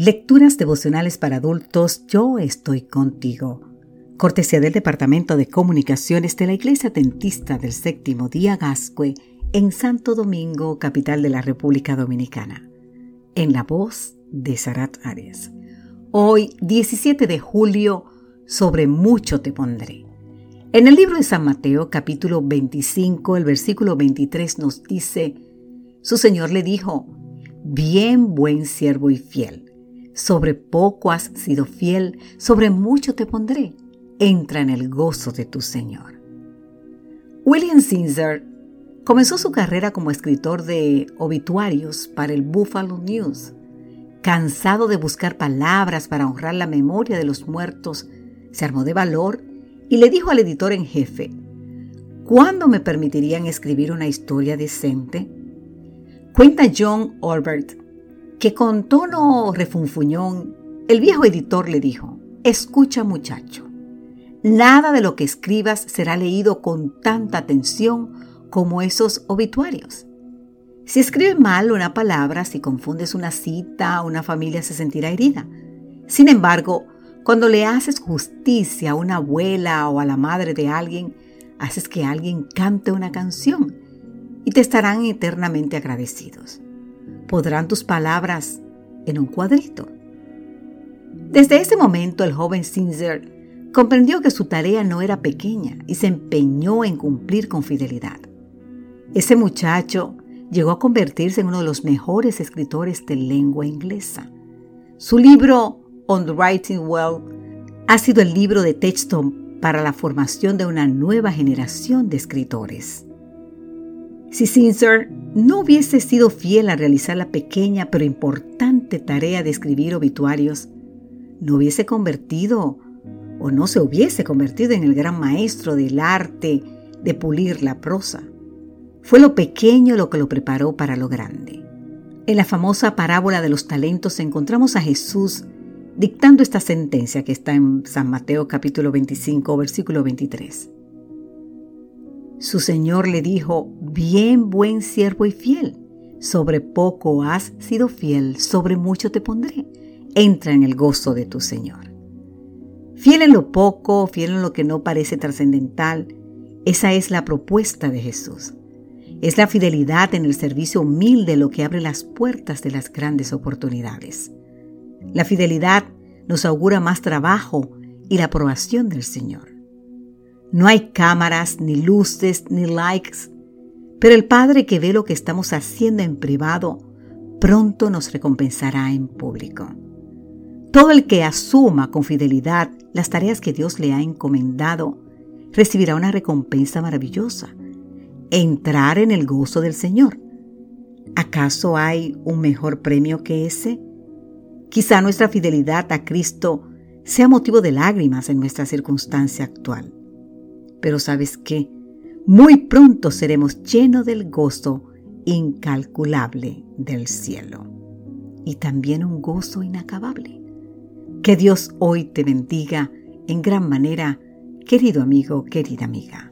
Lecturas devocionales para adultos, yo estoy contigo. Cortesía del Departamento de Comunicaciones de la Iglesia Dentista del Séptimo Día Gascue en Santo Domingo, capital de la República Dominicana. En la voz de Sarat Arias. Hoy, 17 de julio, sobre mucho te pondré. En el libro de San Mateo, capítulo 25, el versículo 23 nos dice, su Señor le dijo, bien buen siervo y fiel sobre poco has sido fiel, sobre mucho te pondré. Entra en el gozo de tu Señor. William Zinzer comenzó su carrera como escritor de obituarios para el Buffalo News. Cansado de buscar palabras para honrar la memoria de los muertos, se armó de valor y le dijo al editor en jefe, ¿cuándo me permitirían escribir una historia decente? Cuenta John Orbert que con tono refunfuñón el viejo editor le dijo, escucha muchacho, nada de lo que escribas será leído con tanta atención como esos obituarios. Si escribes mal una palabra, si confundes una cita, una familia se sentirá herida. Sin embargo, cuando le haces justicia a una abuela o a la madre de alguien, haces que alguien cante una canción y te estarán eternamente agradecidos podrán tus palabras en un cuadrito. Desde ese momento el joven Sinzer comprendió que su tarea no era pequeña y se empeñó en cumplir con fidelidad. Ese muchacho llegó a convertirse en uno de los mejores escritores de lengua inglesa. Su libro On the Writing Well ha sido el libro de texto para la formación de una nueva generación de escritores. Si Sincer no hubiese sido fiel a realizar la pequeña pero importante tarea de escribir obituarios, no hubiese convertido o no se hubiese convertido en el gran maestro del arte de pulir la prosa. Fue lo pequeño lo que lo preparó para lo grande. En la famosa parábola de los talentos encontramos a Jesús dictando esta sentencia que está en San Mateo capítulo 25 versículo 23. Su señor le dijo, bien buen siervo y fiel, sobre poco has sido fiel, sobre mucho te pondré. Entra en el gozo de tu Señor. Fiel en lo poco, fiel en lo que no parece trascendental, esa es la propuesta de Jesús. Es la fidelidad en el servicio humilde lo que abre las puertas de las grandes oportunidades. La fidelidad nos augura más trabajo y la aprobación del Señor. No hay cámaras, ni luces, ni likes, pero el Padre que ve lo que estamos haciendo en privado, pronto nos recompensará en público. Todo el que asuma con fidelidad las tareas que Dios le ha encomendado, recibirá una recompensa maravillosa, entrar en el gozo del Señor. ¿Acaso hay un mejor premio que ese? Quizá nuestra fidelidad a Cristo sea motivo de lágrimas en nuestra circunstancia actual. Pero sabes qué? Muy pronto seremos llenos del gozo incalculable del cielo y también un gozo inacabable. Que Dios hoy te bendiga en gran manera, querido amigo, querida amiga.